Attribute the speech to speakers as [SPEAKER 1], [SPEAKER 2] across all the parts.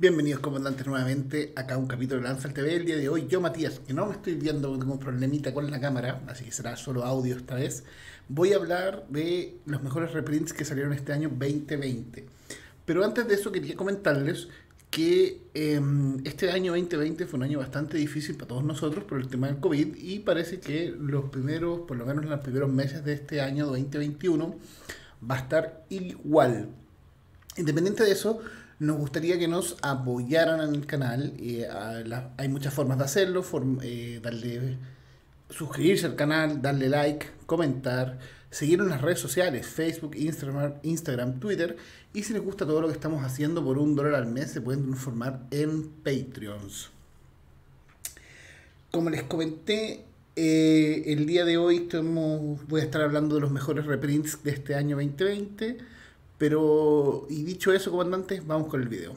[SPEAKER 1] Bienvenidos comandantes nuevamente acá un capítulo de Lanza el TV. El día de hoy yo Matías, que no me estoy viendo, tengo un problemita con la cámara, así que será solo audio esta vez, voy a hablar de los mejores reprints que salieron este año 2020. Pero antes de eso quería comentarles que eh, este año 2020 fue un año bastante difícil para todos nosotros por el tema del COVID y parece que los primeros, por lo menos en los primeros meses de este año 2021, va a estar igual. Independiente de eso, nos gustaría que nos apoyaran en el canal. Eh, hay muchas formas de hacerlo. Eh, darle, suscribirse al canal, darle like, comentar, seguir en las redes sociales, Facebook, Instagram, Twitter. Y si les gusta todo lo que estamos haciendo por un dólar al mes, se pueden informar en Patreons. Como les comenté, eh, el día de hoy voy a estar hablando de los mejores reprints de este año 2020 pero, y dicho eso, comandante, vamos con el video.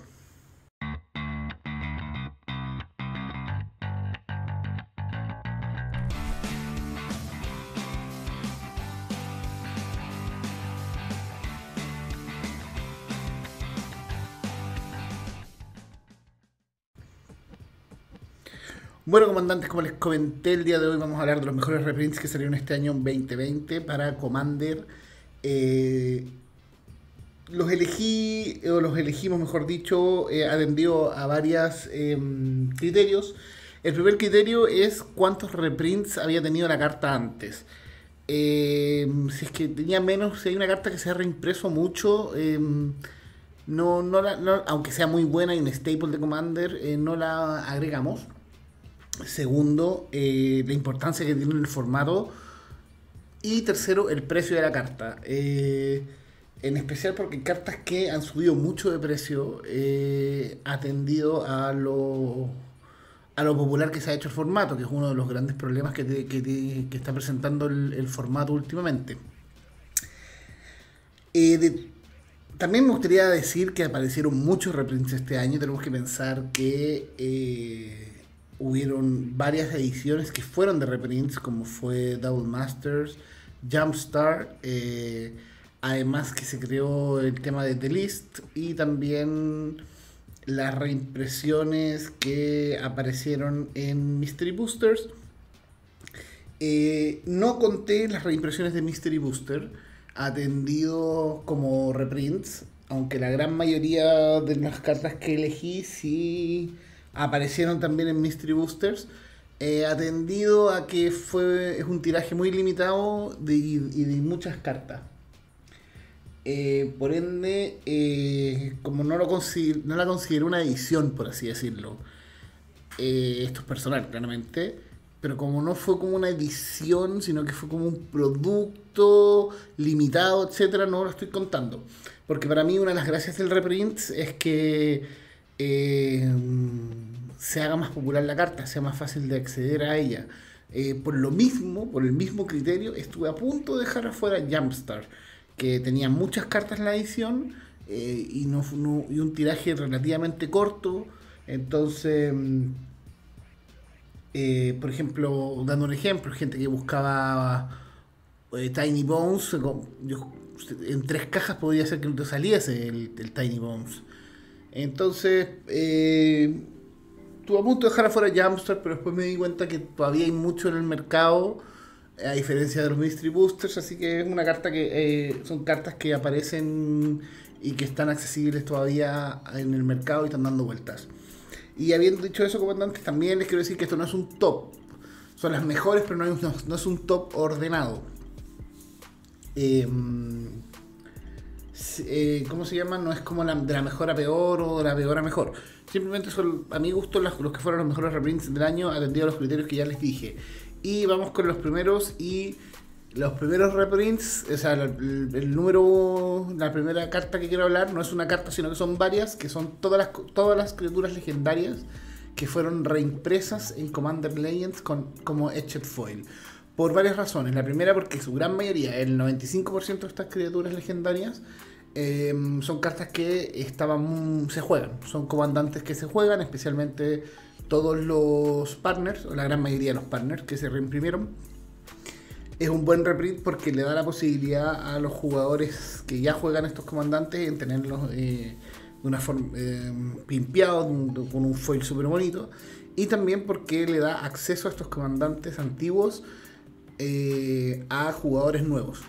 [SPEAKER 1] Bueno, comandantes, como les comenté, el día de hoy vamos a hablar de los mejores reprints que salieron este año 2020 para Commander. Eh, los elegí, o los elegimos, mejor dicho, eh, atendió a varios em, criterios. El primer criterio es cuántos reprints había tenido la carta antes. Em, si es que tenía menos, si hay una carta que se ha reimpreso mucho, em, no, no, aunque sea muy buena y un staple de Commander, eh, no la agregamos. Segundo, eh, la importancia que tiene en el formato. Y tercero, el precio de la carta. Eh, en especial porque cartas que han subido mucho de precio eh, atendido a lo, a lo popular que se ha hecho el formato, que es uno de los grandes problemas que, que, está presentando el, formato últimamente. Eh, también me gustaría decir que aparecieron muchos reprints este año. Tenemos que pensar que eh, hubieron varias ediciones que fueron de reprints, como fue Double Masters, Jumpstart. Eh, Además que se creó el tema de The List y también las reimpresiones que aparecieron en Mystery Boosters. Eh, no conté las reimpresiones de Mystery Booster atendido como reprints, aunque la gran mayoría de las cartas que elegí sí aparecieron también en Mystery Boosters. Eh, atendido a que fue es un tiraje muy limitado y de muchas cartas. Eh, por ende, eh, como no, lo no la considero una edición, por así decirlo, eh, esto es personal, claramente, pero como no fue como una edición, sino que fue como un producto limitado, etcétera, no lo estoy contando. Porque para mí una de las gracias del reprint es que se haga más popular la carta, sea más fácil de acceder a ella. por lo mismo, por el mismo criterio, estuve a punto de dejar afuera Jumpstart que tenía muchas cartas en la edición eh, y, no, y un tiraje relativamente corto. Entonces, mm, eh, por ejemplo, dando un ejemplo, gente que buscaba eh, Tiny Bones, en tres cajas podría ser que no te saliese el, Tiny Bones. Entonces, tuve a punto de dejar afuera Jumpstart, pero después me di cuenta que todavía hay mucho en el mercado a diferencia de los Mystery Boosters, así que es una carta que eh, son cartas que aparecen y que están accesibles todavía en el mercado y están dando vueltas. Y habiendo dicho eso, comandantes, también les quiero decir que esto no es un top. Son las mejores, pero no, es un top ordenado. Em, eh, ¿Cómo se llama? No es como la, de la mejor a peor o de la peor a mejor. Simplemente son, a mi gusto, los, los que fueron los mejores reprints del año, atendido a los criterios que ya les dije. Y vamos con los primeros y los primeros reprints, o sea, el, número, la primera carta que quiero hablar no es una carta, sino que son varias, que son todas las, todas las criaturas legendarias que fueron reimpresas en Commander Legends con, como Etched Foil. Por varias razones. La primera porque su gran mayoría, el 95% de estas criaturas legendarias, eh, son cartas que estaban se juegan. Son comandantes que se juegan, especialmente todos los partners, o la gran mayoría de los partners que se reimprimieron, es un buen reprint porque le da la posibilidad a los jugadores que ya juegan estos comandantes en tenerlos eh, de una forma eh, con un foil súper bonito. Y también porque le da acceso a estos comandantes antiguos eh, a jugadores nuevos.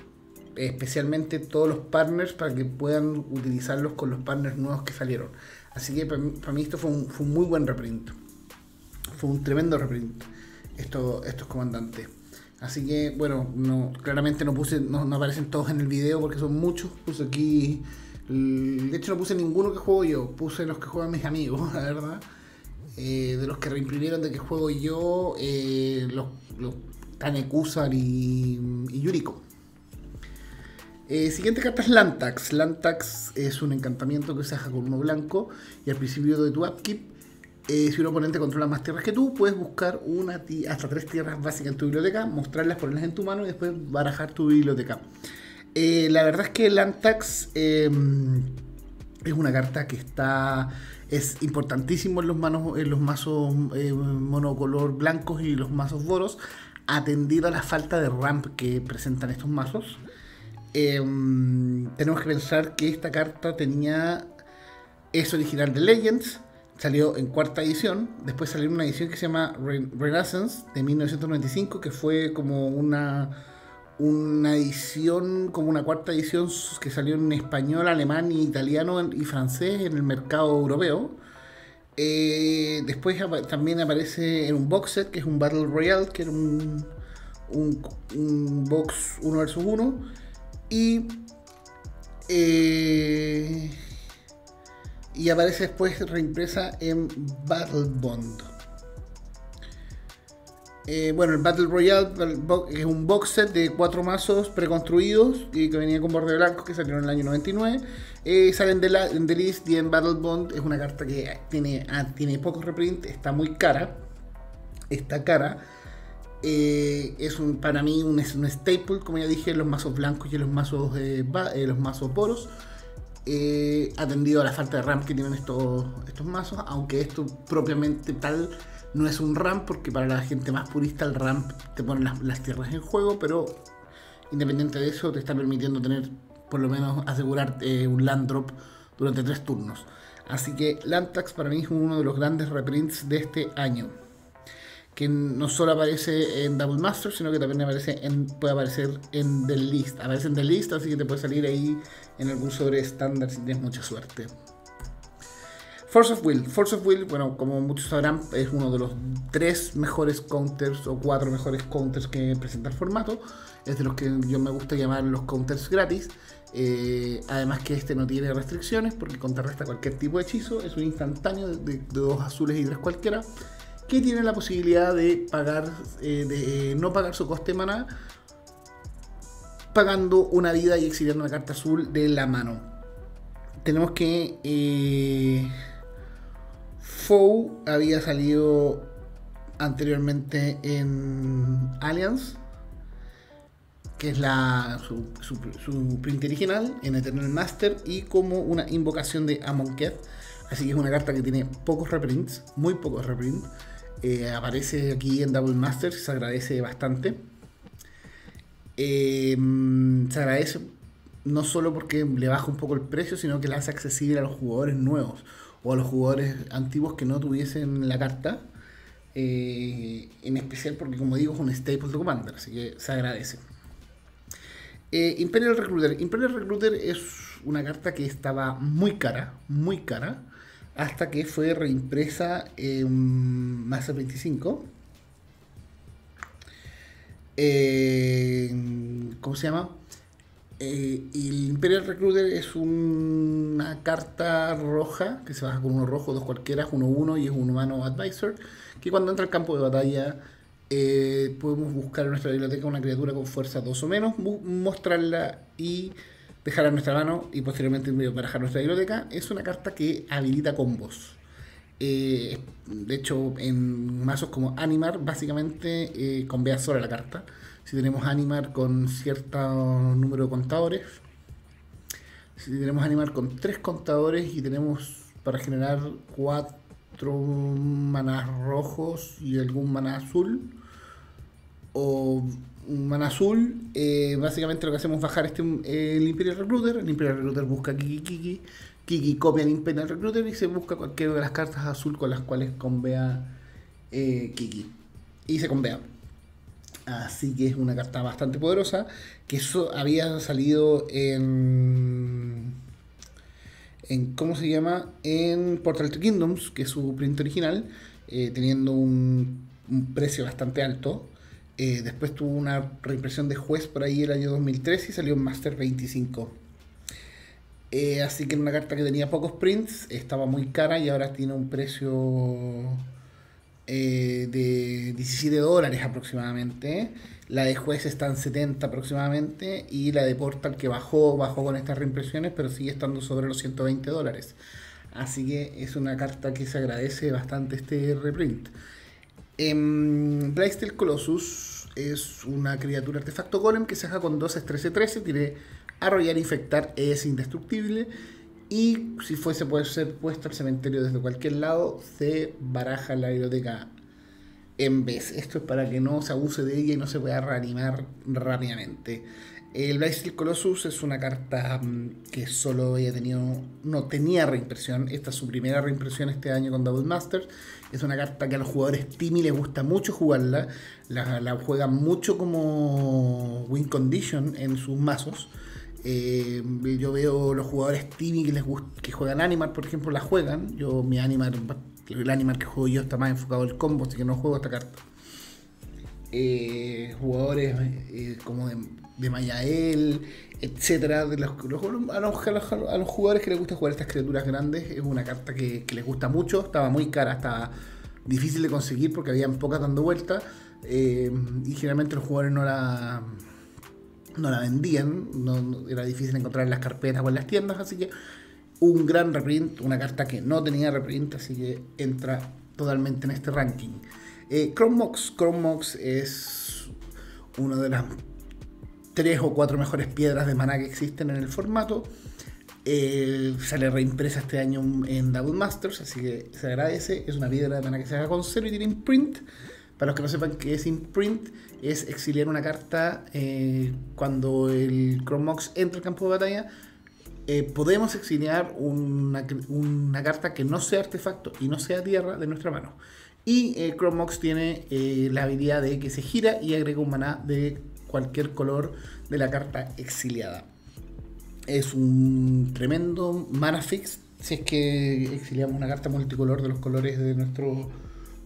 [SPEAKER 1] Especialmente todos los partners para que puedan utilizarlos con los partners nuevos que salieron. Así que para mí, esto fue un, muy buen reprint. Fue un tremendo reprint estos, estos comandantes. Así que, bueno, no, claramente no puse, no, aparecen todos en el video porque son muchos. Puse aquí. De hecho, no puse ninguno que juego yo, puse los que juegan mis amigos, la verdad. Eh, de los que reimprimieron de que juego yo, eh, los, los Tanekusar y, y Yuriko. Eh, siguiente carta es Lantax. Lantax es un encantamiento que se hace con uno blanco y al principio de tu upkeep eh, si un oponente controla más tierras que tú, puedes buscar una hasta tres tierras básicas en tu biblioteca, mostrarlas, ponerlas en tu mano y después barajar tu biblioteca. Eh, la verdad es que el Antax em, es una carta que está es importantísimo en los, manos, en los mazos eh, monocolor blancos y los mazos boros, atendido a la falta de ramp que presentan estos mazos. Em, tenemos que pensar que esta carta tenía es original de Legends salió en cuarta edición, después salió una edición que se llama Renaissance de 1995, que fue como una, una edición, como una cuarta edición que salió en español, alemán, italiano y francés en el mercado europeo. Eh, después también aparece en un box set, que es un Battle Royale, que era un, un, box 1 vs 1. Y eh, y aparece después reimpresa en Battle Bond. Eh, bueno, el Battle Royale es un box set de cuatro mazos preconstruidos y que venía con borde blanco que salieron en el año 99. Eh, salen de la, en List y en Battle Bond. Es una carta que tiene, ah, tiene pocos reprint, está muy cara. Está cara. Eh, es para mí un, un, staple, como ya dije, en los mazos blancos y los mazos, los mazos poros eh, atendido a la falta de RAM que tienen estos, estos mazos, aunque esto propiamente tal no es un RAM, porque para la gente más purista el RAM te pone las, tierras en juego, pero independiente de eso te está permitiendo tener, por lo menos, asegurar eh, un land drop durante tres turnos. Así que Lantax para mí es uno de los grandes reprints de este año que no solo aparece en Double Master, sino que también aparece en, puede aparecer en The List. Aparece en The List, así que te puede salir ahí en algún sobre estándar si tienes mucha suerte. Force of Will. Force of Will, bueno, como muchos sabrán, es uno de los tres mejores counters o cuatro mejores counters que presenta el formato. Es de los que yo me gusta llamar los counters gratis. Eh, además que este no tiene restricciones porque contrarresta cualquier tipo de hechizo. Es un instantáneo de dos azules y tres cualquiera que tiene la posibilidad de pagar, eh, de no pagar su coste maná, pagando una vida y exiliando una carta azul de la mano. Tenemos que eh, Foe había salido anteriormente en Alliance, que es la, su, print original en Eternal Master y como una invocación de Amonkhet. Así que es una carta que tiene pocos reprints, muy pocos reprints. Eh, aparece aquí en Double Masters, se agradece bastante. Eh, se agradece no solo porque le baja un poco el precio, sino que la hace accesible a los jugadores nuevos o a los jugadores antiguos que no tuviesen la carta. Eh, en especial porque, como digo, es un staple de Commander, así que se agradece. Imperial Recruiter. Imperial Recruiter es una carta que estaba muy cara, muy cara hasta que fue reimpresa en Master 25. ¿Cómo se llama? Eh, el Imperial Recruiter es una carta roja que se baja con uno rojo, dos cualquiera, uno uno y es un humano advisor. Que cuando entra al campo de batalla eh, podemos buscar en nuestra biblioteca una criatura con fuerza 2 o menos, mostrarla y dejar a nuestra mano y posteriormente barajar nuestra biblioteca, es una carta que habilita combos. Eh, de hecho, en mazos como Animar, básicamente eh, convea sola la carta. Si tenemos Animar con cierto número de contadores, si tenemos Animar con tres contadores y tenemos para generar cuatro manas rojos y algún mana azul, o un mana azul. Eh, básicamente lo que hacemos es bajar este, el Imperial Recruiter. El Imperial Recruiter busca Kiki Kiki. Kiki copia el Imperial Recruiter y se busca cualquiera de las cartas azul con las cuales convea eh, Kiki. Y se convea. Así que es una carta bastante poderosa. Que eso había salido en. en ¿Cómo se llama? En Portal to Kingdoms, que es su print original. Eh, teniendo un, precio bastante alto. Eh, después tuvo una reimpresión de juez por ahí el año 2003 y salió en Master 25. Eh, así que era una carta que tenía pocos prints, estaba muy cara y ahora tiene un precio eh, de 17 dólares aproximadamente. La de juez está en 70 aproximadamente y la de Portal que bajó, bajó con estas reimpresiones, pero sigue estando sobre los 120 dólares. Así que es una carta que se agradece bastante este reprint. En Blacksteel Colossus es una criatura artefacto golem que se haga con 2 13-13, tiene arrollar, infectar, es indestructible. Y si fuese puede ser puesto al cementerio desde cualquier lado, se baraja la biblioteca en vez. Esto es para que no se abuse de ella y no se pueda reanimar rápidamente. El Blaze Colossus es una carta mm, que solo había tenido, no tenía reimpresión. Esta es su primera reimpresión este año con Double Masters. Es una carta que a los jugadores Timmy les gusta mucho jugarla. La, la juegan mucho como win condition en sus mazos. Eh, yo veo los jugadores Timmy que les que juegan Animal, por ejemplo, la juegan. Yo, mi Animal, el Animal que juego yo está más enfocado al combo, así que no juego esta carta. Eh, jugadores eh, como de, de, Mayael, etcétera, a, los, jugadores que les gusta jugar estas criaturas grandes, es una carta que, les gusta mucho. Estaba muy cara, estaba difícil de conseguir porque habían pocas dando vueltas. y generalmente los jugadores no la no la vendían, era difícil encontrar en las carpetas o en las tiendas, así que un gran reprint, una carta que no tenía reprint, así que entra totalmente en este ranking. Eh, Chromox, Chromox es una de las tres o cuatro mejores piedras de maná que existen en el formato. Eh, sale reimpresa este año en Double Masters, así que se agradece. Es una piedra de maná que se haga con cero y tiene imprint. Para los que no sepan qué es imprint, es exiliar una carta eh, cuando el Chromox entra al campo de batalla. Eh, podemos exiliar una, carta que no sea artefacto y no sea tierra de nuestra mano. Y el Chromox tiene eh, la habilidad de que se gira y agrega un maná de cualquier color de la carta exiliada. Es un tremendo mana fix si es que exiliamos una carta multicolor de los colores de nuestro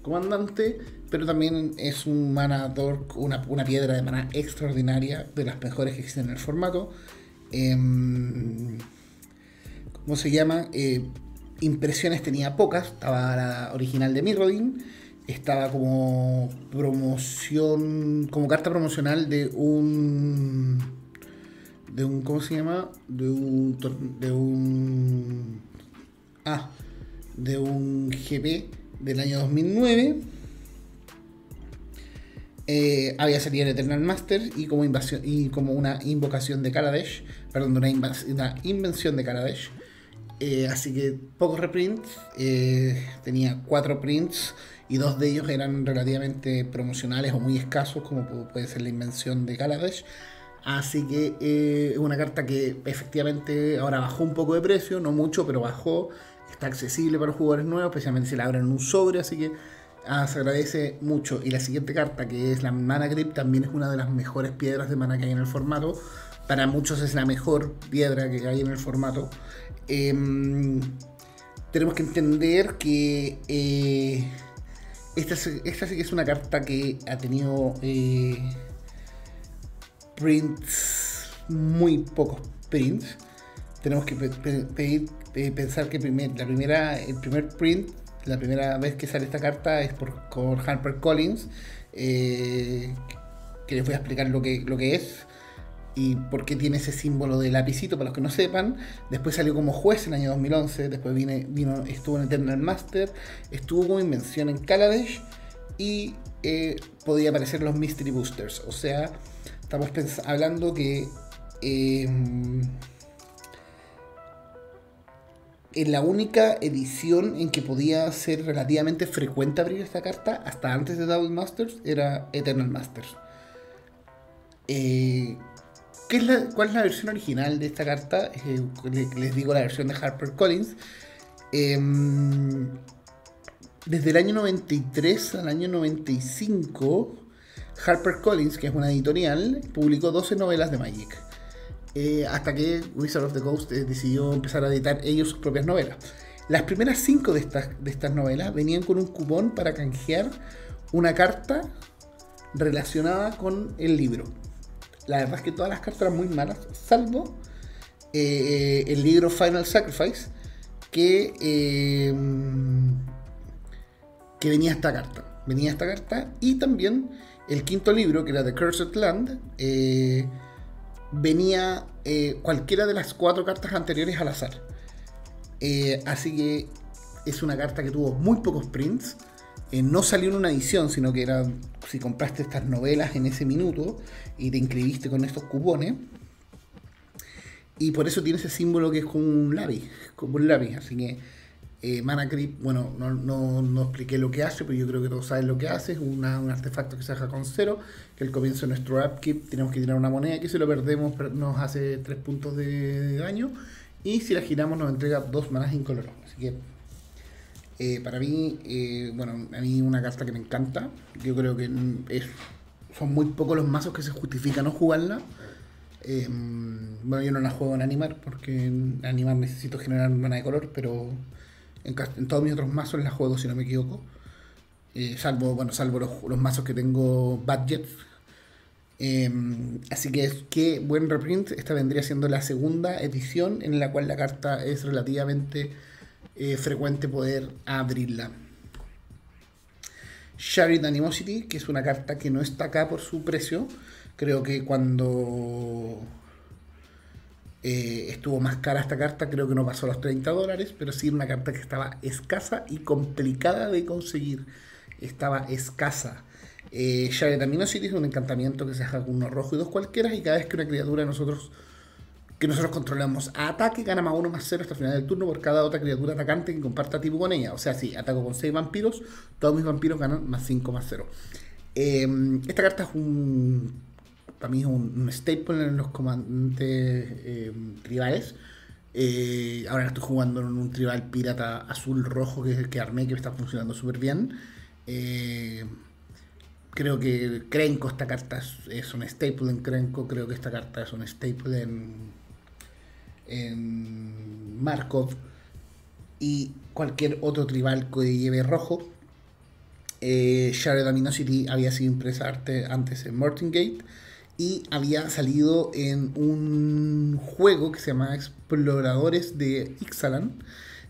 [SPEAKER 1] comandante, pero también es un mana dork, una, piedra de mana extraordinaria, de las mejores que existen en el formato. Em, ¿Cómo se llama? Eh, impresiones tenía pocas, estaba la original de Mirrodin, estaba como promoción, como carta promocional de un de un ¿cómo se llama? de un de un ah, de un GP del año 2009. Eh, había salido en Eternal Master y como, invasión, y como una invocación de Kaladesh, perdón, una, una invención de Kaladesh. Eh, así que pocos reprints, eh, tenía cuatro prints y dos de ellos eran relativamente promocionales o muy escasos, como puede ser la invención de Kaladesh. Así que es una carta que efectivamente ahora bajó un poco de precio, no mucho, pero bajó está accesible para los jugadores nuevos, especialmente si la abren en un sobre, así que ah, se agradece mucho. Y la siguiente carta, que es la Mana Grip, también es una de las mejores piedras de mana que hay en el formato. Para muchos es la mejor piedra que hay en el formato. Em, tenemos que entender que eh, esta, sí que es una carta que ha tenido eh, prints, muy pocos prints. Tenemos que pedir eh, pensar que la primera, el primer print, la primera vez que sale esta carta es por, Harper Collins, eh, que les voy a explicar lo que es y por qué tiene ese símbolo de lapicito, para los que no sepan. Después salió como juez en el año 2011, después vino, estuvo en Eternal Master, estuvo como invención en Kaladesh y eh, podía aparecer los Mystery Boosters. O sea, estamos hablando que en la única edición en que podía ser relativamente frecuente abrir esta carta, hasta antes de Double Masters, era Eternal Masters. Eh, ¿Qué es la, ¿Cuál es la versión original de esta carta? Eh, les digo la versión de Harper Collins. Em, desde el año 93 al año 95, Harper Collins, que es una editorial, publicó 12 novelas de Magic. Eh, hasta que Wizard of the Coast eh, decidió empezar a editar ellos sus propias novelas. Las primeras 5 de estas, de estas novelas venían con un cupón para canjear una carta relacionada con el libro. La verdad es que todas las cartas eran muy malas, salvo eh, el libro Final Sacrifice, que, que venía esta carta. Venía esta carta y también el quinto libro, que era The Cursed Land, eh, venía eh, cualquiera de las cuatro cartas anteriores al azar. Eh, así que es una carta que tuvo muy pocos prints. No salió en una edición, sino que era si compraste estas novelas en ese minuto y te inscribiste con estos cupones. Y por eso tiene ese símbolo que es como un lápiz, como un lápiz. Así que eh, Mana Creep, bueno, no, no, no, expliqué lo que hace, pero yo creo que todos saben lo que hace. Es un artefacto que se deja con cero, que al comienzo de nuestro upkeep tenemos que tirar una moneda que si lo perdemos nos hace 3 puntos de, daño. Y si la giramos nos entrega dos manas incoloros. Así que eh, para mí, eh, bueno, a mí una carta que me encanta. Yo creo que es, son muy pocos los mazos que se justifica no jugarla. bueno, yo no la juego en animar porque en animar necesito generar mana de color, pero en, todos mis otros mazos la juego, si no me equivoco. Eh, salvo, bueno, salvo los, mazos que tengo budget. Em, así que es que buen reprint. Esta vendría siendo la segunda edición en la cual la carta es relativamente eh, frecuente poder abrirla. Shared Animosity, que es una carta que no está acá por su precio. Creo que cuando eh, estuvo más cara esta carta, creo que no pasó los 30 dólares, pero sí una carta que estaba escasa y complicada de conseguir. Estaba escasa. Eh, Aminosity es un encantamiento que se haga con uno rojo y dos cualquiera, y cada vez que una criatura nosotros que nosotros controlamos a ataque gana más uno más cero hasta el final del turno por cada otra criatura atacante que comparta tipo con ella. O sea, si ataco con 6 vampiros, todos mis vampiros ganan más 5 más 0. Eh, esta carta es un para mí es un, staple en los comandantes eh, tribales. Ahora estoy jugando en un tribal pirata azul-rojo que, que armé, que está funcionando súper bien. Eh, creo que Krenko, esta carta es, un staple en Krenko. Creo que esta carta es un staple en, en Markov. Y cualquier otro tribal que lleve rojo. Eh, Shared había sido impresa antes en Mortingate y había salido en un juego que se llama Exploradores de Ixalan,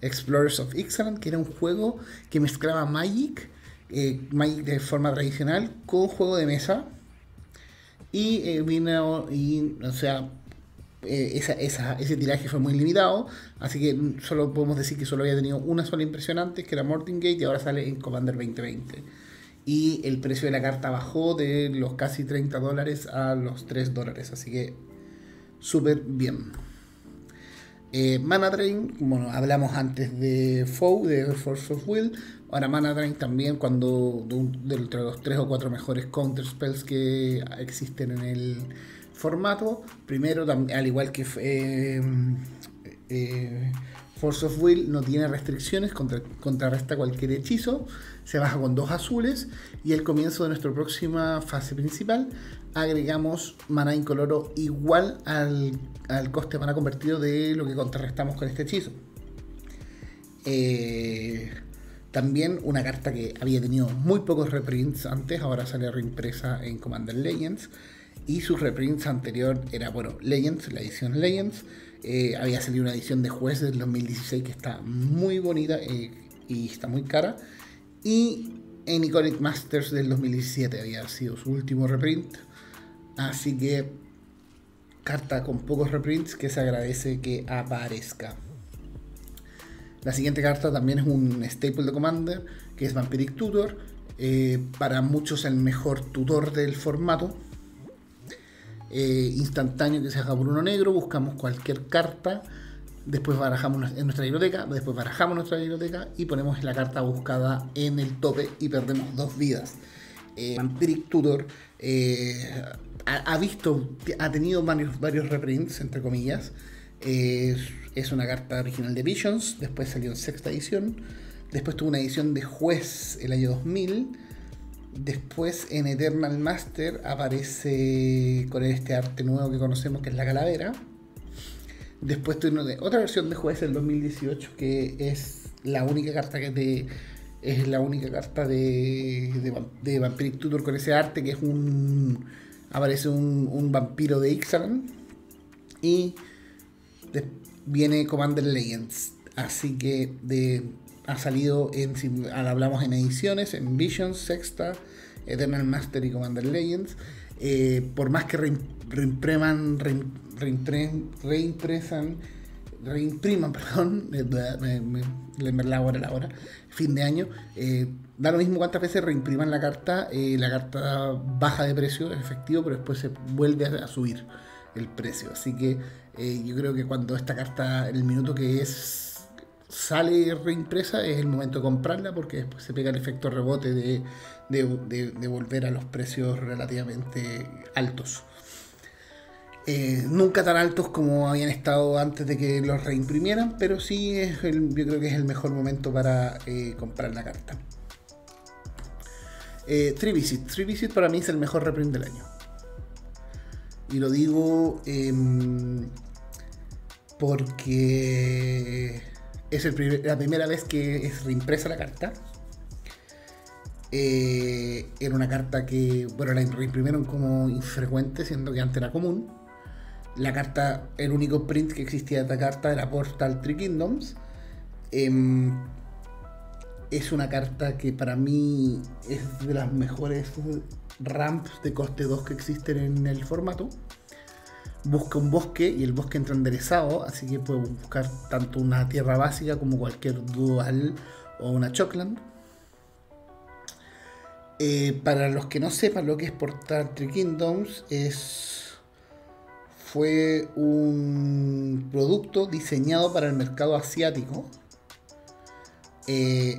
[SPEAKER 1] Explorers of Ixalan, que era un juego que mezclaba Magic, eh, Magic de forma tradicional, con juego de mesa. Y eh, vino, y, o sea, eh, ese tiraje fue muy limitado, así que solo podemos decir que solo había tenido una sola impresión antes, que era Mortingate, y ahora sale en Commander 2020 y el precio de la carta bajó de los casi 30 dólares a los 3 dólares, así que súper bien. Eh, Mana Drain, bueno, hablamos antes de Foe, de Force of Will. Ahora Mana Drain también, cuando de, los 3 o 4 mejores counter spells que existen en el formato. Primero, al igual que eh, eh, Force of Will no tiene restricciones, contrarresta cualquier hechizo, se baja con dos azules y al comienzo de nuestra próxima fase principal agregamos mana incoloro igual al, coste de mana convertido de lo que contrarrestamos con este hechizo. Eh, también una carta que había tenido muy pocos reprints antes, ahora sale reimpresa en Commander Legends. Y sus reprints anterior era, bueno, Legends, la edición Legends, eh, había salido una edición de juez del 2016 que está muy bonita eh, y está muy cara. Y en Iconic Masters del 2017 había sido su último reprint. Así que carta con pocos reprints que se agradece que aparezca. La siguiente carta también es un staple de Commander, que es Vampiric Tutor. Eh, para muchos el mejor tutor del formato. Eh, instantáneo que se haga por uno negro, buscamos cualquier carta, después barajamos en nuestra biblioteca, después barajamos nuestra biblioteca y ponemos la carta buscada en el tope y perdemos dos vidas. eh, Vampiric Tutor eh, ha, visto, ha tenido varios, varios reprints, entre comillas. es una carta original de Visions, después salió en sexta edición, después tuvo una edición de Juez el año 2000, después en Eternal Master aparece con este arte nuevo que conocemos que es la calavera. Después tuvo otra versión de Juez el 2018 que es la única carta que te es la única carta de, de, Vampiric Tutor con ese arte que es un. Aparece un, vampiro de Ixalan. Y viene Commander Legends. Así que de, ha salido en. Hablamos en ediciones, en Visions, Sexta, Eternal Master y Commander Legends. Eh, por más que reimpreman, reimpresan reimpriman, perdón, me, me, la hora, la hora, fin de año, eh, da lo mismo cuántas veces reimpriman la carta, eh, la carta baja de precio, es efectivo, pero después se vuelve a, subir el precio. Así que yo creo que cuando esta carta, en el minuto que es sale reimpresa, es el momento de comprarla porque después se pega el efecto rebote de, de volver a los precios relativamente altos. Eh, nunca tan altos como habían estado antes de que los reimprimieran, pero sí es el, yo creo que es el mejor momento para eh, comprar la carta. Eh, Trivisit. Trivisit para mí es el mejor reprint del año. Y lo digo em, porque es la primera vez que es reimpresa la carta. era una carta que, bueno, la reimprimieron como infrecuente, siendo que antes era común la carta, el único print que existía de esta carta era Portal Three Kingdoms. Em, es una carta que para mí es de las mejores ramps de coste 2 que existen en el formato. Busca un bosque y el bosque entra enderezado, así que puedo buscar tanto una tierra básica como cualquier dual o una Chocland. Eh, para los que no sepan lo que es Portal Three Kingdoms, es fue un producto diseñado para el mercado asiático. Eh,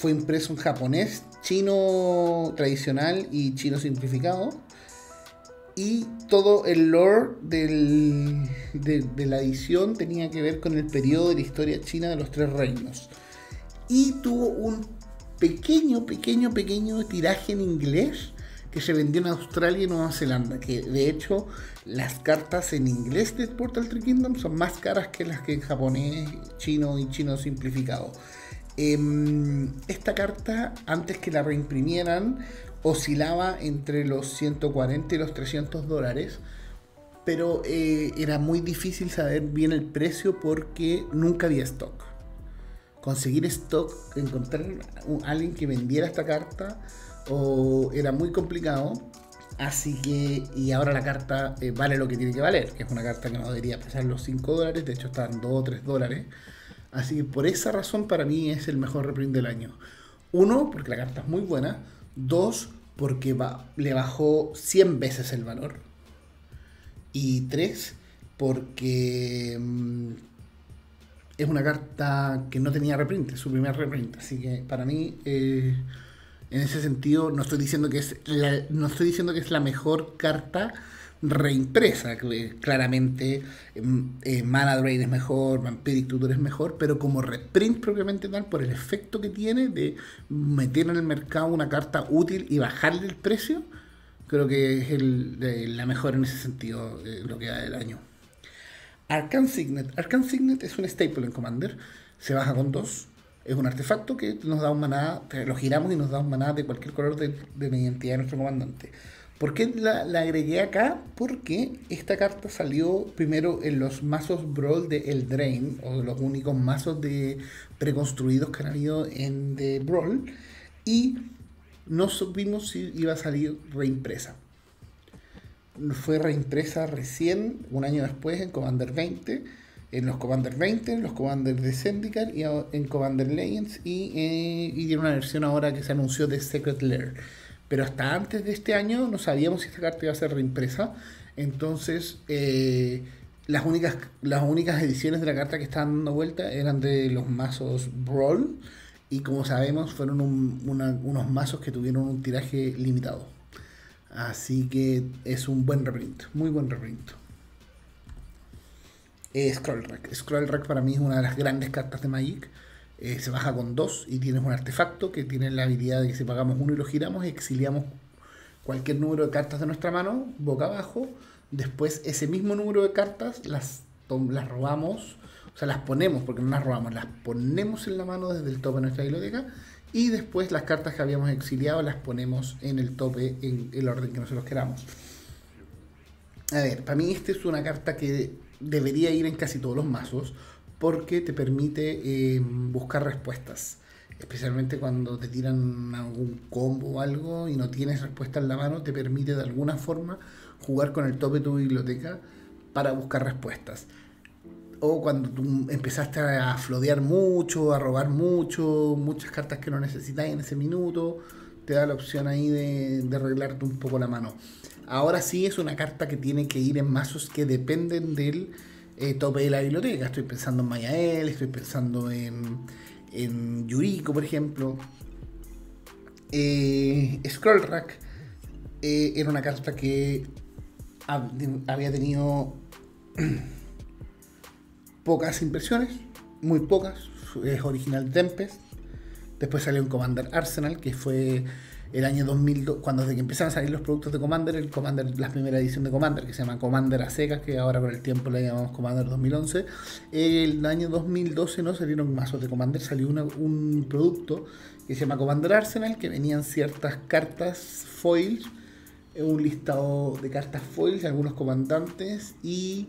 [SPEAKER 1] fue impreso en japonés, chino tradicional y chino simplificado. Y todo el lore de, la edición tenía que ver con el periodo de la historia china de los tres reinos. Y tuvo un pequeño, pequeño, pequeño tiraje en inglés que se vendió en Australia y Nueva Zelanda, que de hecho las cartas en inglés de Portal Tree Kingdom son más caras que las que en japonés, chino y chino simplificado. Em, esta carta, antes que la reimprimieran, oscilaba entre los 140 y los 300 dólares, pero eh, era muy difícil saber bien el precio porque nunca había stock. Conseguir stock, encontrar a alguien que vendiera esta carta, o era muy complicado. Así que, y ahora la carta eh, vale lo que tiene que valer, que es una carta que no debería pesar los 5 dólares, de hecho están 2 o 3 dólares. Así que por esa razón para mí es el mejor reprint del año. Uno, porque la carta es muy buena. Dos, porque le bajó 100 veces el valor. Y tres, porque mm, es una carta que no tenía reprint, su primer reprint. Así que para mí... Eh, en ese sentido, no estoy diciendo que es no estoy diciendo que es la mejor carta reimpresa. Claramente, em, eh, Mana Drain es mejor, Vampiric Tutor es mejor, pero como reprint propiamente tal, por el efecto que tiene de meter en el mercado una carta útil y bajarle el precio, creo que es el, la mejor en ese sentido, eh, lo que da del año. Arcan Signet. Arcan Signet es un staple en Commander. Se baja con dos es un artefacto que nos da un maná, lo giramos y nos da un maná de cualquier color de, de la identidad de nuestro comandante. ¿Por qué la, agregué acá? Porque esta carta salió primero en los mazos Brawl de El Drain, o de los únicos mazos de preconstruidos que han habido en The Brawl, y no supimos si iba a salir reimpresa. Fue reimpresa recién, un año después, en Commander 20 en los Commander 20, en los Commander de Syndicate y en Commander Legends eh, y tiene una versión ahora que se anunció de Secret Lair. Pero hasta antes de este año no sabíamos si esta carta iba a ser reimpresa. Entonces, eh, las, únicas, las únicas ediciones de la carta que estaban dando vuelta eran de los mazos Brawl y como sabemos fueron unos mazos que tuvieron un tiraje limitado. Así que es un buen reprint, muy buen reprint. Eh, Scroll Rack. Scroll Rack para mí es una de las grandes cartas de Magic. Eh, se baja con dos y tienes un artefacto que tiene la habilidad de que si pagamos uno y lo giramos, exiliamos cualquier número de cartas de nuestra mano, boca abajo. Después ese mismo número de cartas las, las robamos, o sea, las ponemos, porque no las robamos, las ponemos en la mano desde el tope de nuestra biblioteca. Y después las cartas que habíamos exiliado las ponemos en el tope en el orden que nosotros queramos. A ver, para mí esta es una carta que debería ir en casi todos los mazos porque te permite eh, buscar respuestas especialmente cuando te tiran algún combo o algo y no tienes respuesta en la mano, te permite de alguna forma jugar con el tope de tu biblioteca para buscar respuestas. O cuando tú empezaste a flodear mucho, a robar mucho, muchas cartas que no necesitas en ese minuto, te da la opción ahí de, arreglarte un poco la mano. Ahora sí es una carta que tiene que ir en mazos que dependen del eh, tope de la biblioteca. Estoy pensando en Mayael, estoy pensando en en Yuriko, por ejemplo. Eh, Scroll Rack eh, era una carta que había tenido pocas impresiones, muy pocas. Es original Tempest. Después salió un Commander Arsenal, que fue el año 2002, cuando desde que empezaron a salir los productos de Commander, el Commander, la primera edición de Commander, que se llama Commander a secas, que ahora con el tiempo la llamamos Commander 2011, el año 2012 no salieron mazos de Commander, salió un producto que se llama Commander Arsenal, que venían ciertas cartas foils, un listado de cartas foils, algunos comandantes, y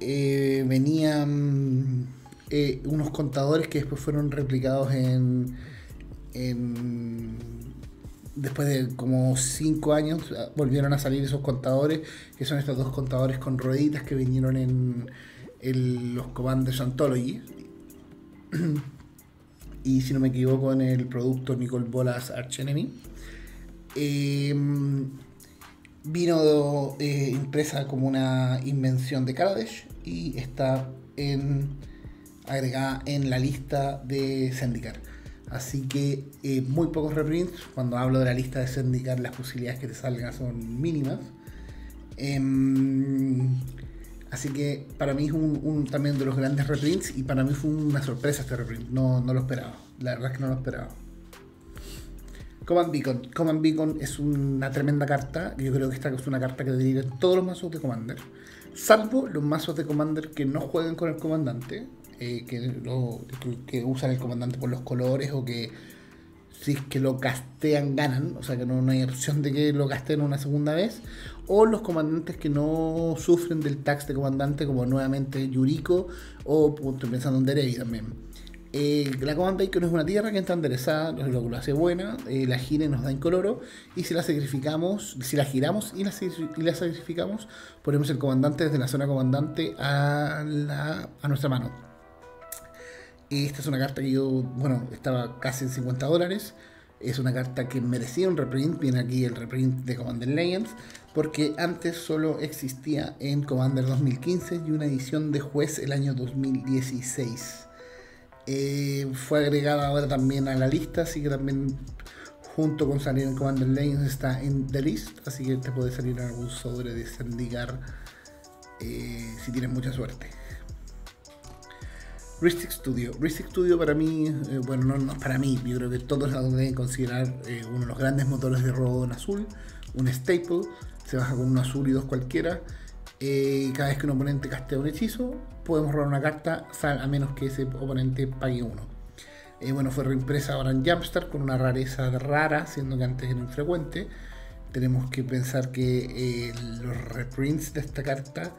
[SPEAKER 1] eh, venían eh, unos contadores que después fueron replicados en después de como 5 años volvieron a salir esos contadores, que son estos dos contadores con rueditas que vinieron en, los Commanders Anthology. y si no me equivoco, en el producto Nicole Bolas Arch Enemy. Em, vino eh, impresa como una invención de Kaladesh y está agregada en la lista de Zendikar. Así que eh, muy pocos reprints. Cuando hablo de la lista de Zendikar, las posibilidades que te salgan son mínimas. Em, así que para mí es un, también de los grandes reprints y para mí fue una sorpresa este reprint. No, no lo esperaba. La verdad es que no lo esperaba. Command Beacon. Command Beacon es una tremenda carta. Yo creo que esta es una carta que en todos los mazos de Commander. Salvo los mazos de Commander que no jueguen con el comandante. Eh, que, lo, que, usan el comandante por los colores o que si es que lo castean ganan, o sea que no, hay opción de que lo casteen una segunda vez, o los comandantes que no sufren del tax de comandante como nuevamente Yuriko o estoy pensando en Derevi también. Eh, la Command Bacon es una tierra que está enderezada, lo lo hace buena, eh, la gira nos da incoloro, y si la sacrificamos, si la giramos y la, y sacrificamos, ponemos el comandante desde la zona comandante a nuestra mano. Esta es una carta que yo, bueno, estaba casi en 50 dólares. Es una carta que merecía un reprint. Viene aquí el reprint de Commander Legends. Porque antes solo existía en Commander 2015 y una edición de juez el año 2016. Eh, fue agregada ahora también a la lista, así que también junto con salir en Commander Legends está en The List. Así que te puede salir algún sobre de Sandigar eh, si tienes mucha suerte. Ristic Studio. Ristic Studio para mí, eh, bueno, no, para mí, yo creo que todos lo deben considerar eh, uno de los grandes motores de robo en azul, un staple, se baja con un azul y dos cualquiera. Eh, cada vez que un oponente castea un hechizo, podemos robar una carta a menos que ese oponente pague uno. bueno, fue reimpresa ahora en Jumpstart con una rareza rara, siendo que antes era infrecuente. Tenemos que pensar que los reprints de esta carta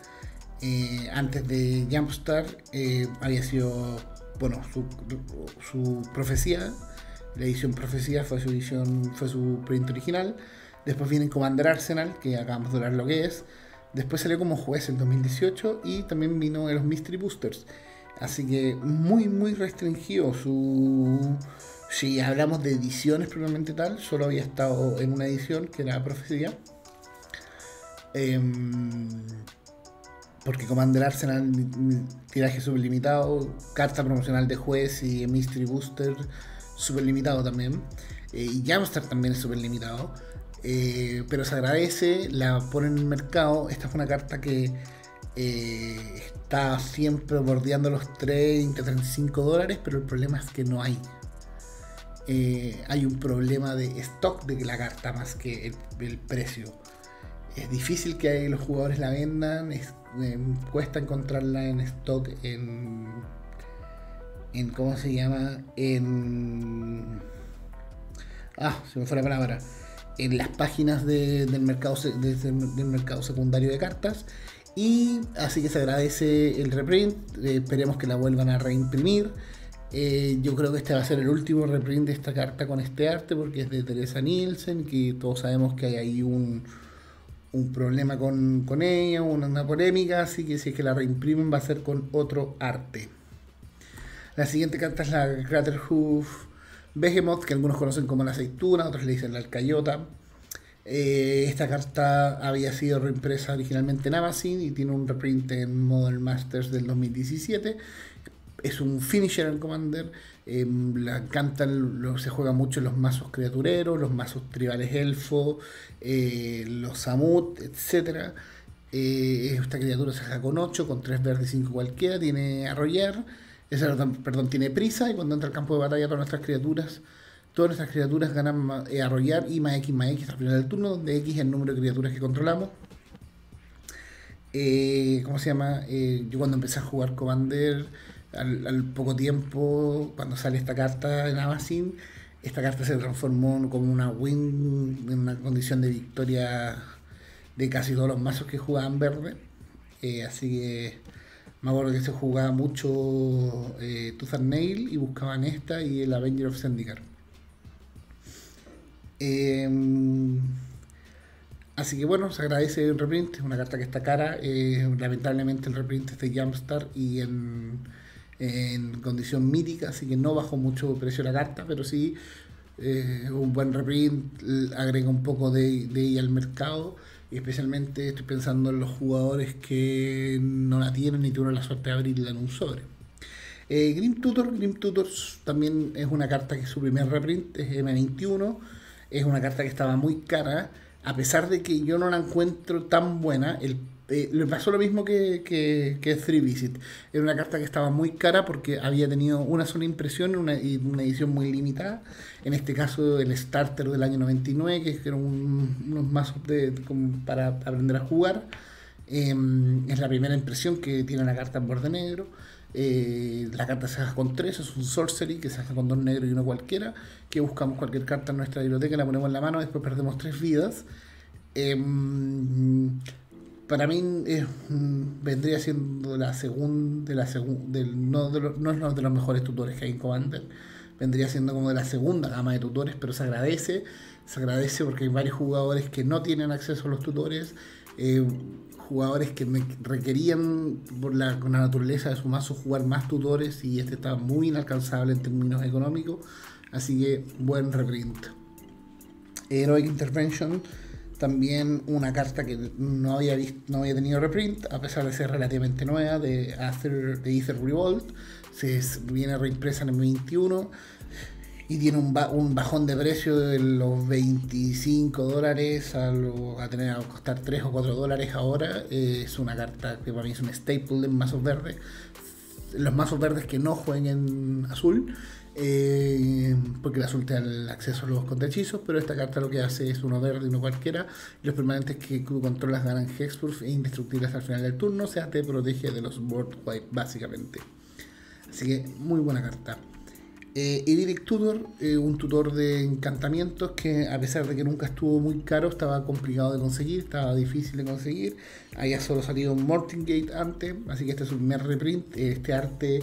[SPEAKER 1] eh, antes de Jumpstart eh, había sido, bueno, su, profecía, la edición profecía fue su edición, fue su print original. Después viene Commander Arsenal, que acabamos de ver lo que es. Después salió como juez en 2018 y también vino en los Mystery Boosters. Así que muy, muy restringido su... Si hablamos de ediciones probablemente tal, solo había estado en una edición que era Profecía. Em, porque Commander Arsenal, tiraje sublimitado, carta promocional de juez y Mystery Booster súper limitado también. Eh, y Jamstar también es súper limitado. Eh, pero se agradece, la ponen en el mercado. Esta fue una carta que eh, está siempre bordeando los 30, 35 dólares, pero el problema es que no hay. hay un problema de stock de la carta más que el, precio. Es difícil que los jugadores la vendan, cuesta encontrarla en stock en, en. ¿Cómo se llama? En ah, se me fue la palabra, en las páginas del, mercado, del mercado secundario de cartas. Y así que se agradece el reprint, eh, esperemos que la vuelvan a reimprimir. Eh, yo creo que este va a ser el último reprint de esta carta con este arte porque es de Teresa Nielsen, que todos sabemos que hay ahí un, un problema con, ella, una, polémica, así que si es que la reimprimen va a ser con otro arte. La siguiente carta es la Craterhoof Behemoth, que algunos conocen como la aceituna, otros le dicen la alcayota. Eh, esta carta había sido reimpresa originalmente en Amazon y tiene un reprint en Modern Masters del 2017. Es un finisher en Commander. Eh, la lo, se juega mucho los mazos criatureros, los mazos tribales elfo, eh, los samut, etc. esta criatura se juega con 8, con 3 verdes y 5 cualquiera. Tiene arrollar perdón, tiene prisa y cuando entra al campo de batalla todas nuestras criaturas, todas nuestras criaturas ganan eh, arrollar y más X más X al final del turno, donde X es el número de criaturas que controlamos. Eh, ¿Cómo se llama? Eh, yo cuando empecé a jugar Commander, al, poco tiempo, cuando sale esta carta en Amazon, esta carta se transformó como una win, en una condición de victoria de casi todos los mazos que jugaban verde. así que me acuerdo que se jugaba mucho eh, Tooth Nail y buscaban esta y el Avenger of Zendikar. Em, así que bueno, se agradece el reprint, es una carta que está cara. Eh, lamentablemente el reprint es de Jumpstar y en, condición mítica, así que no bajó mucho el precio la carta, pero sí eh, un buen reprint, agrega un poco de, de al mercado y especialmente estoy pensando en los jugadores que no la tienen y tuvieron la suerte de abrirla en un sobre. Eh, Grim Tutor, Grim Tutors también es una carta que su primer reprint, es M21, es una carta que estaba muy cara, a pesar de que yo no la encuentro tan buena, el eh, le pasó lo mismo que, que, que Three Visit. Era una carta que estaba muy cara porque había tenido una sola impresión y una edición muy limitada. En este caso, el Starter del año 99, que era un, unos mazos para aprender a jugar. Em, es la primera impresión que tiene la carta en borde negro. Eh, la carta se hace con tres, es un sorcery que se hace con dos negros y uno cualquiera. Que buscamos cualquier carta en nuestra biblioteca, la ponemos en la mano, después perdemos tres vidas. Em, para mí vendría siendo la segunda, de la no, de no es uno de los mejores tutores que hay en Commander, vendría siendo como de la segunda gama de tutores, pero se agradece, se agradece porque hay varios jugadores que no tienen acceso a los tutores, eh, jugadores que requerían por la, con la naturaleza de su mazo jugar más tutores y este está muy inalcanzable en términos económicos, así que buen reprint. Heroic Intervention también una carta que no había visto, no había tenido reprint, a pesar de ser relativamente nueva, de Ether, de Ether Revolt. Se viene reimpresa en el 21 y tiene un, bajón de precio de los 25 dólares a, a tener a costar 3 o 4 dólares ahora. es una carta que para mí es un staple en mazos verdes. Los mazos verdes que no jueguen en azul eh, porque le azul el acceso a los contrahechizos, pero esta carta lo que hace es uno verde y uno cualquiera. Los permanentes que tú controlas ganan Hexproof e indestructibles al final del turno, o sea, te protege de los board wipe, básicamente. Así que, muy buena carta. Eh, Idyllic Tutor, eh, un tutor de encantamientos que a pesar de que nunca estuvo muy caro, estaba complicado de conseguir, estaba difícil de conseguir. Había solo salido Mortingate antes, así que este es su primer reprint. Este arte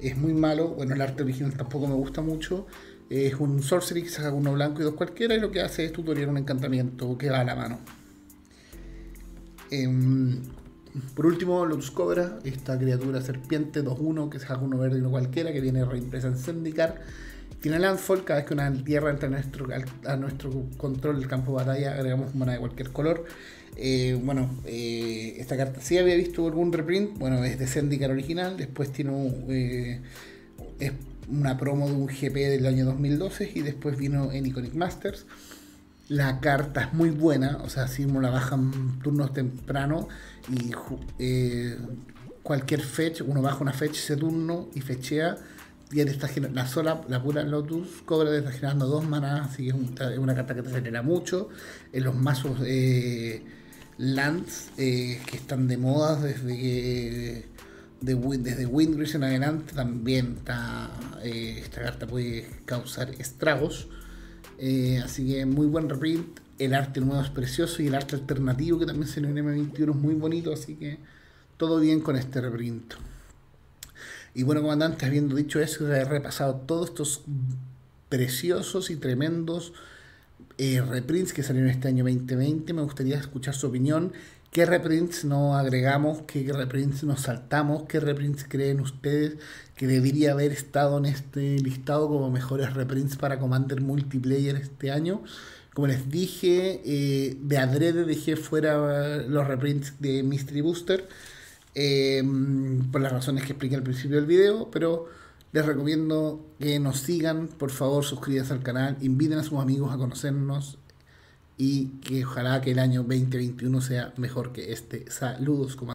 [SPEAKER 1] es muy malo. Bueno, el arte original tampoco me gusta mucho. Es un sorcery que saca uno blanco y dos cualquiera y lo que hace es tutorial un encantamiento que va a la mano. Em, por último, Lotus Cobra, esta criatura serpiente 2-1 que saca uno verde y uno cualquiera que viene reimpresa en Syndicar. Tiene landfall, cada vez que una tierra entra a nuestro, control del campo de batalla agregamos mana de cualquier color. Eh, bueno, eh, esta carta sí había visto algún reprint, bueno, es de Zendikar original, después tiene eh, es una promo de un GP del año 2012 y después vino en Iconic Masters. La carta es muy buena, o sea, si uno la bajan turnos temprano y cualquier fetch, uno baja una fetch ese turno y fechea, y está la sola, la pura Lotus Cobra está generando dos manas, así que es, una carta que te acelera mucho. En los mazos eh, Lands eh, que están de moda desde que de, desde Windrush en adelante también está, eh, esta carta puede causar estragos. Así que muy buen reprint. El arte nuevo es precioso y el arte alternativo que también se en M21 es muy bonito. Así que todo bien con este reprint. Y bueno, comandante, habiendo dicho eso, he repasado todos estos preciosos y tremendos eh, reprints que salieron este año 2020. Me gustaría escuchar su opinión ¿Qué reprints no agregamos? ¿Qué reprints nos saltamos? ¿Qué reprints creen ustedes que debería haber estado en este listado como mejores reprints para Commander Multiplayer este año? Como les dije, eh, de adrede dejé fuera los reprints de Mystery Booster em, por las razones que expliqué al principio del video, pero les recomiendo que nos sigan, por favor suscríbanse al canal, inviten a sus amigos a conocernos y que ojalá que el año 2021 sea mejor que este. Saludos, comandante.